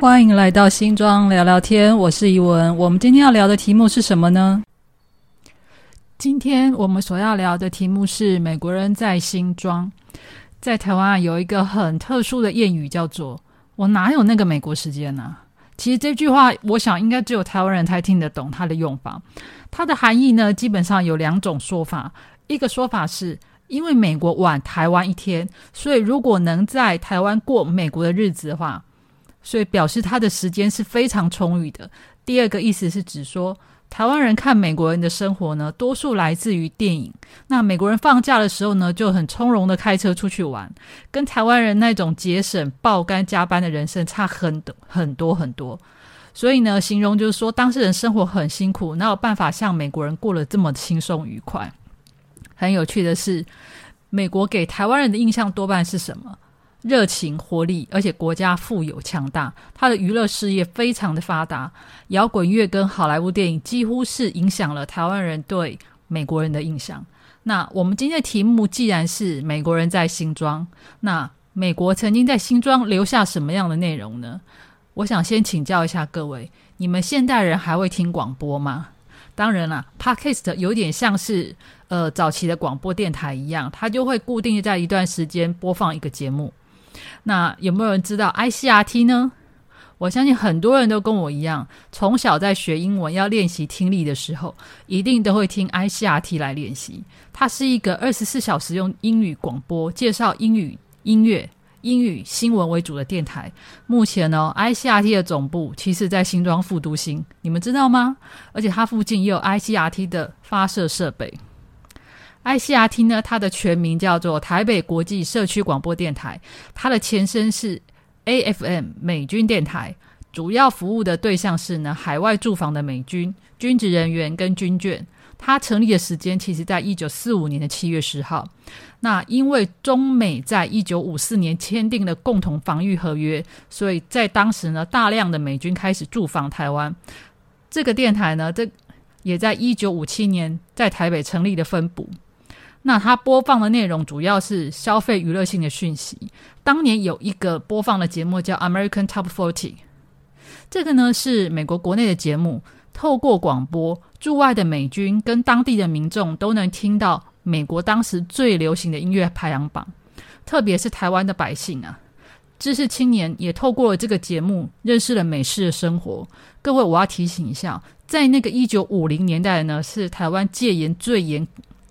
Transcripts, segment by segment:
欢迎来到新庄聊聊天，我是怡文。我们今天要聊的题目是什么呢？今天我们所要聊的题目是美国人在新庄。在台湾有一个很特殊的谚语，叫做“我哪有那个美国时间呢？”其实这句话，我想应该只有台湾人才听得懂它的用法。它的含义呢，基本上有两种说法。一个说法是因为美国晚台湾一天，所以如果能在台湾过美国的日子的话。所以表示他的时间是非常充裕的。第二个意思是指说，台湾人看美国人的生活呢，多数来自于电影。那美国人放假的时候呢，就很从容的开车出去玩，跟台湾人那种节省、爆肝、加班的人生差很多很多很多。所以呢，形容就是说，当事人生活很辛苦，哪有办法像美国人过得这么轻松愉快？很有趣的是，美国给台湾人的印象多半是什么？热情、活力，而且国家富有强大，他的娱乐事业非常的发达，摇滚乐跟好莱坞电影几乎是影响了台湾人对美国人的印象。那我们今天的题目既然是美国人在新庄，那美国曾经在新庄留下什么样的内容呢？我想先请教一下各位，你们现代人还会听广播吗？当然啦，Podcast 有点像是呃早期的广播电台一样，它就会固定在一段时间播放一个节目。那有没有人知道 ICRT 呢？我相信很多人都跟我一样，从小在学英文要练习听力的时候，一定都会听 ICRT 来练习。它是一个二十四小时用英语广播介绍英语音乐、英语新闻为主的电台。目前呢，ICRT 的总部其实在新庄副都心，你们知道吗？而且它附近也有 ICRT 的发射设备。ICRT 呢，它的全名叫做台北国际社区广播电台，它的前身是 AFM 美军电台，主要服务的对象是呢海外驻防的美军军职人员跟军眷。它成立的时间其实在一九四五年的七月十号。那因为中美在一九五四年签订了共同防御合约，所以在当时呢，大量的美军开始驻防台湾。这个电台呢，这也在一九五七年在台北成立的分部。那它播放的内容主要是消费娱乐性的讯息。当年有一个播放的节目叫《American Top Forty》，这个呢是美国国内的节目，透过广播，驻外的美军跟当地的民众都能听到美国当时最流行的音乐排行榜。特别是台湾的百姓啊，知识青年也透过了这个节目认识了美式的生活。各位，我要提醒一下，在那个一九五零年代呢，是台湾戒严最严。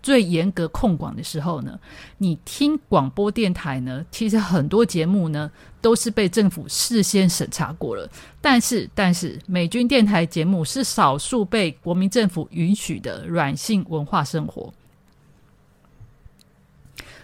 最严格控管的时候呢，你听广播电台呢，其实很多节目呢都是被政府事先审查过了。但是，但是美军电台节目是少数被国民政府允许的软性文化生活。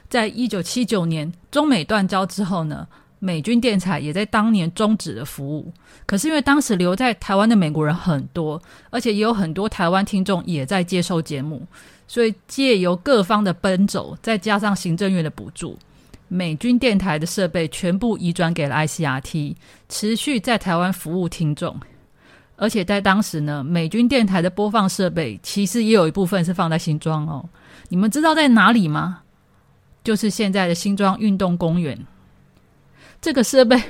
在一九七九年中美断交之后呢，美军电台也在当年终止了服务。可是因为当时留在台湾的美国人很多，而且也有很多台湾听众也在接收节目。所以借由各方的奔走，再加上行政院的补助，美军电台的设备全部移转给了 ICRT，持续在台湾服务听众。而且在当时呢，美军电台的播放设备其实也有一部分是放在新庄哦。你们知道在哪里吗？就是现在的新庄运动公园。这个设备。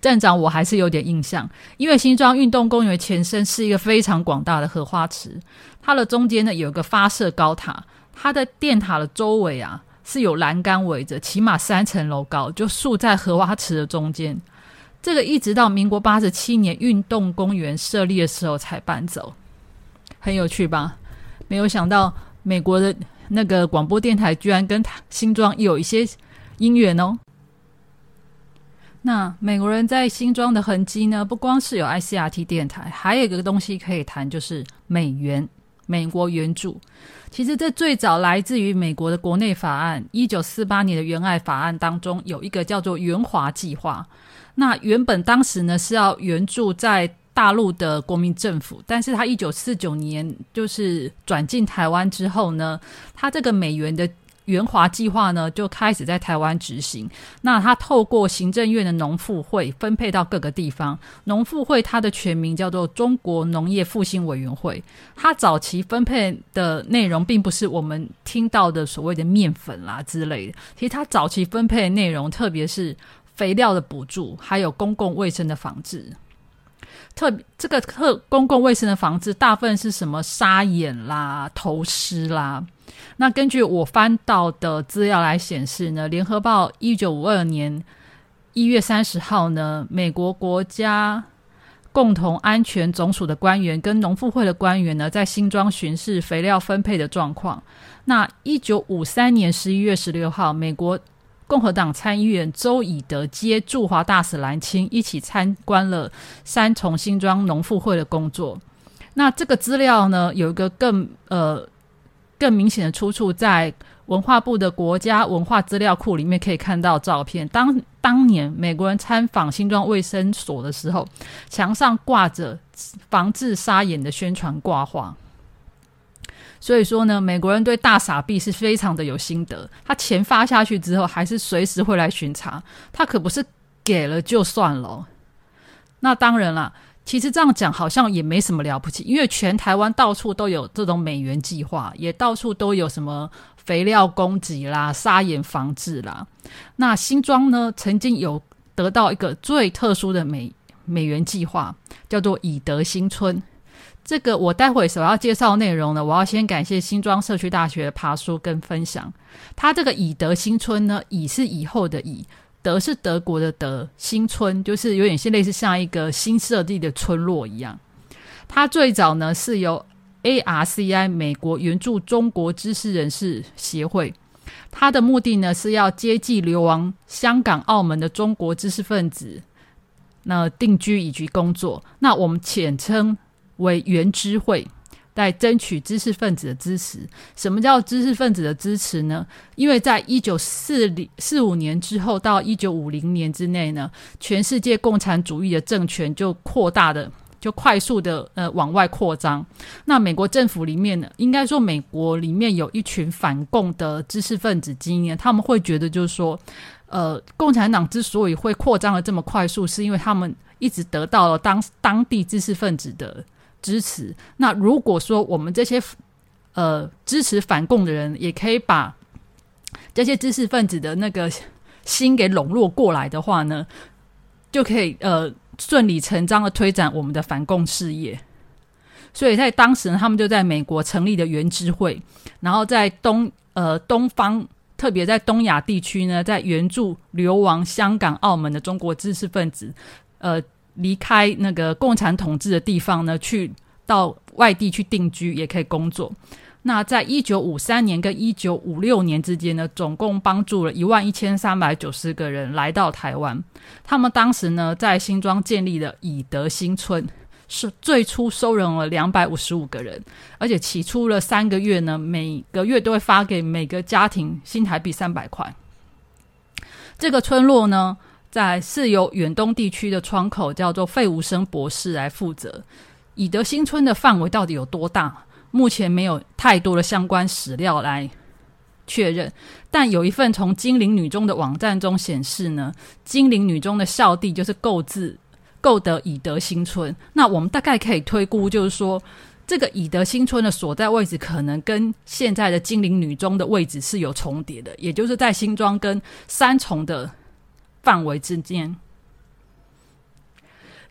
站长，我还是有点印象，因为新庄运动公园前身是一个非常广大的荷花池，它的中间呢有一个发射高塔，它的电塔的周围啊是有栏杆围着，起码三层楼高，就竖在荷花池的中间。这个一直到民国八十七年运动公园设立的时候才搬走，很有趣吧？没有想到美国的那个广播电台居然跟新庄有一些姻缘哦。那美国人在新庄的痕迹呢？不光是有 ICRT 电台，还有一个东西可以谈，就是美元、美国援助。其实这最早来自于美国的国内法案，一九四八年的援爱法案当中有一个叫做援华计划。那原本当时呢是要援助在大陆的国民政府，但是他一九四九年就是转进台湾之后呢，他这个美元的。援华计划呢就开始在台湾执行。那他透过行政院的农复会分配到各个地方。农复会它的全名叫做中国农业复兴委员会。它早期分配的内容并不是我们听到的所谓的面粉啦之类的。其实它早期分配的内容，特别是肥料的补助，还有公共卫生的防治。特这个特公共卫生的防治，大部分是什么沙眼啦、头虱啦。那根据我翻到的资料来显示呢，《联合报》一九五二年一月三十号呢，美国国家共同安全总署的官员跟农妇会的官员呢，在新庄巡视肥料分配的状况。那一九五三年十一月十六号，美国共和党参议员周以德接驻华大使蓝青一起参观了三重新庄农妇会的工作。那这个资料呢，有一个更呃。更明显的出处在文化部的国家文化资料库里面可以看到照片。当当年美国人参访新庄卫生所的时候，墙上挂着防治沙眼的宣传挂画。所以说呢，美国人对大傻逼是非常的有心得。他钱发下去之后，还是随时会来巡查。他可不是给了就算了。那当然了。其实这样讲好像也没什么了不起，因为全台湾到处都有这种美元计划，也到处都有什么肥料供给啦、砂岩防治啦。那新庄呢，曾经有得到一个最特殊的美美元计划，叫做以德新村。这个我待会所要介绍内容呢，我要先感谢新庄社区大学的爬书跟分享。它这个以德新村呢，以是以后的以。德是德国的德，新村就是有点像类似像一个新设立的村落一样。它最早呢是由 ARCI 美国援助中国知识人士协会，它的目的呢是要接济流亡香港、澳门的中国知识分子，那定居以及工作。那我们简称为原知会。在争取知识分子的支持。什么叫知识分子的支持呢？因为在一九四零四五年之后到一九五零年之内呢，全世界共产主义的政权就扩大的，就快速的呃往外扩张。那美国政府里面呢，应该说美国里面有一群反共的知识分子经验，他们会觉得就是说，呃，共产党之所以会扩张的这么快速，是因为他们一直得到了当当地知识分子的。支持。那如果说我们这些呃支持反共的人，也可以把这些知识分子的那个心给笼络过来的话呢，就可以呃顺理成章的推展我们的反共事业。所以在当时呢，他们就在美国成立的原知会，然后在东呃东方，特别在东亚地区呢，在援助流亡香港、澳门的中国知识分子，呃。离开那个共产统治的地方呢，去到外地去定居也可以工作。那在一九五三年跟一九五六年之间呢，总共帮助了一万一千三百九十个人来到台湾。他们当时呢，在新庄建立了以德新村，是最初收容了两百五十五个人，而且起初了三个月呢，每个月都会发给每个家庭新台币三百块。这个村落呢。在是由远东地区的窗口叫做费无生博士来负责。以德新村的范围到底有多大？目前没有太多的相关史料来确认。但有一份从精灵女中的网站中显示呢，精灵女中的校地就是购置购得以德新村。那我们大概可以推估，就是说这个以德新村的所在位置可能跟现在的精灵女中的位置是有重叠的，也就是在新庄跟三重的。范围之间，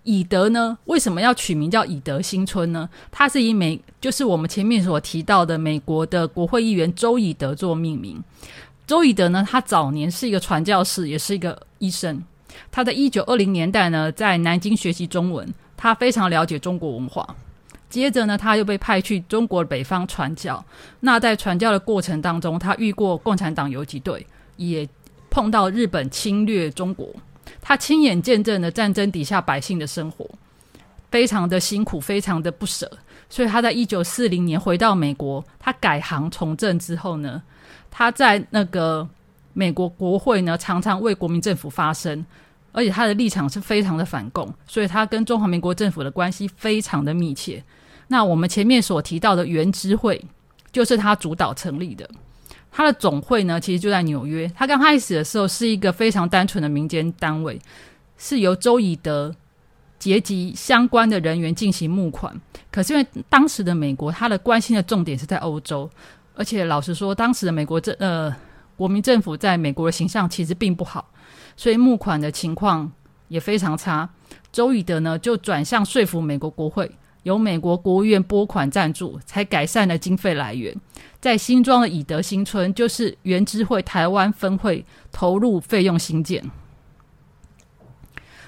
以德呢？为什么要取名叫以德新村呢？它是以美，就是我们前面所提到的美国的国会议员周以德做命名。周以德呢，他早年是一个传教士，也是一个医生。他在一九二零年代呢，在南京学习中文，他非常了解中国文化。接着呢，他又被派去中国北方传教。那在传教的过程当中，他遇过共产党游击队，也。碰到日本侵略中国，他亲眼见证了战争底下百姓的生活，非常的辛苦，非常的不舍。所以他在一九四零年回到美国，他改行从政之后呢，他在那个美国国会呢，常常为国民政府发声，而且他的立场是非常的反共，所以他跟中华民国政府的关系非常的密切。那我们前面所提到的原知会，就是他主导成立的。他的总会呢，其实就在纽约。他刚开始的时候是一个非常单纯的民间单位，是由周以德结集相关的人员进行募款。可是因为当时的美国，他的关心的重点是在欧洲，而且老实说，当时的美国政呃国民政府在美国的形象其实并不好，所以募款的情况也非常差。周以德呢就转向说服美国国会，由美国国务院拨款赞助，才改善了经费来源。在新庄的以德新村，就是原知会台湾分会投入费用新建。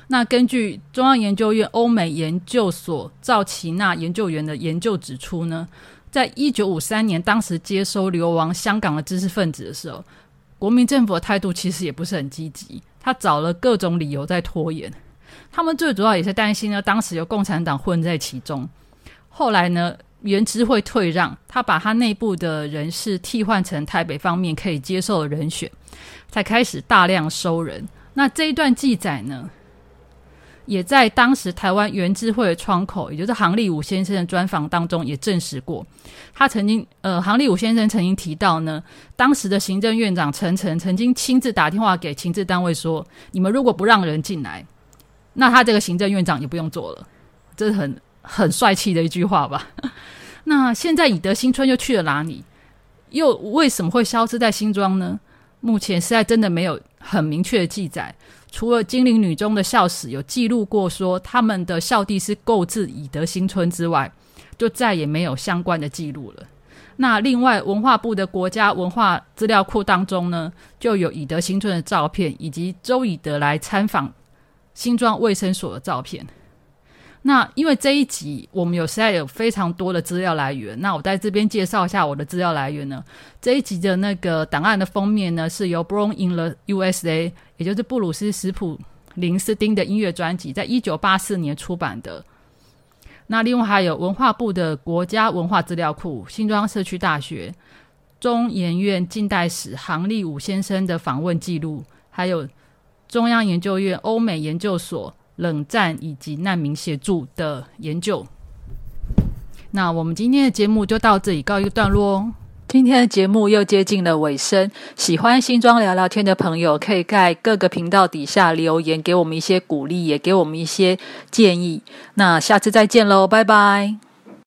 那根据中央研究院欧美研究所赵奇娜研究员的研究指出呢，在一九五三年，当时接收流亡香港的知识分子的时候，国民政府的态度其实也不是很积极，他找了各种理由在拖延。他们最主要也是担心呢，当时有共产党混在其中。后来呢，原知会退让，他把他内部的人士替换成台北方面可以接受的人选，才开始大量收人。那这一段记载呢？也在当时台湾原智慧的窗口，也就是杭立武先生的专访当中也证实过。他曾经，呃，杭立武先生曾经提到呢，当时的行政院长陈诚曾经亲自打电话给情治单位说：“你们如果不让人进来，那他这个行政院长也不用做了。”这是很很帅气的一句话吧？那现在以德新村又去了哪里？又为什么会消失在新庄呢？目前实在真的没有很明确的记载。除了金陵女中的校史有记录过说他们的校地是购置以德新村之外，就再也没有相关的记录了。那另外文化部的国家文化资料库当中呢，就有以德新村的照片，以及周以德来参访新庄卫生所的照片。那因为这一集我们有实在有非常多的资料来源，那我在这边介绍一下我的资料来源呢。这一集的那个档案的封面呢，是由 Born in the USA，也就是布鲁斯史普林斯丁的音乐专辑，在一九八四年出版的。那另外还有文化部的国家文化资料库、新庄社区大学、中研院近代史杭立武先生的访问记录，还有中央研究院欧美研究所。冷战以及难民协助的研究。那我们今天的节目就到这里告一个段落哦。今天的节目又接近了尾声，喜欢新装聊聊天的朋友，可以在各个频道底下留言，给我们一些鼓励，也给我们一些建议。那下次再见喽，拜拜。